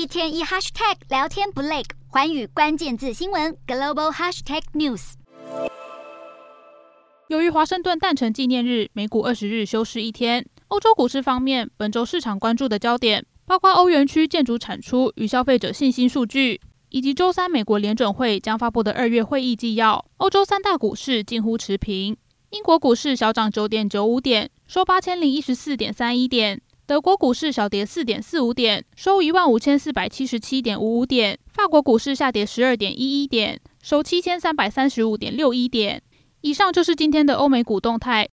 一天一 hashtag 聊天不累，寰宇关键字新闻 global hashtag news。由于华盛顿诞辰纪念日，美股二十日休市一天。欧洲股市方面，本周市场关注的焦点包括欧元区建筑产出与消费者信心数据，以及周三美国联准会将发布的二月会议纪要。欧洲三大股市近乎持平，英国股市小涨九点九五点，收八千零一十四点三一点；德国股市小跌四点四五点，收一万五千四百七十七点五五点；法国股市下跌十二点一一点，收七千三百三十五点六一点。以上就是今天的欧美股动态。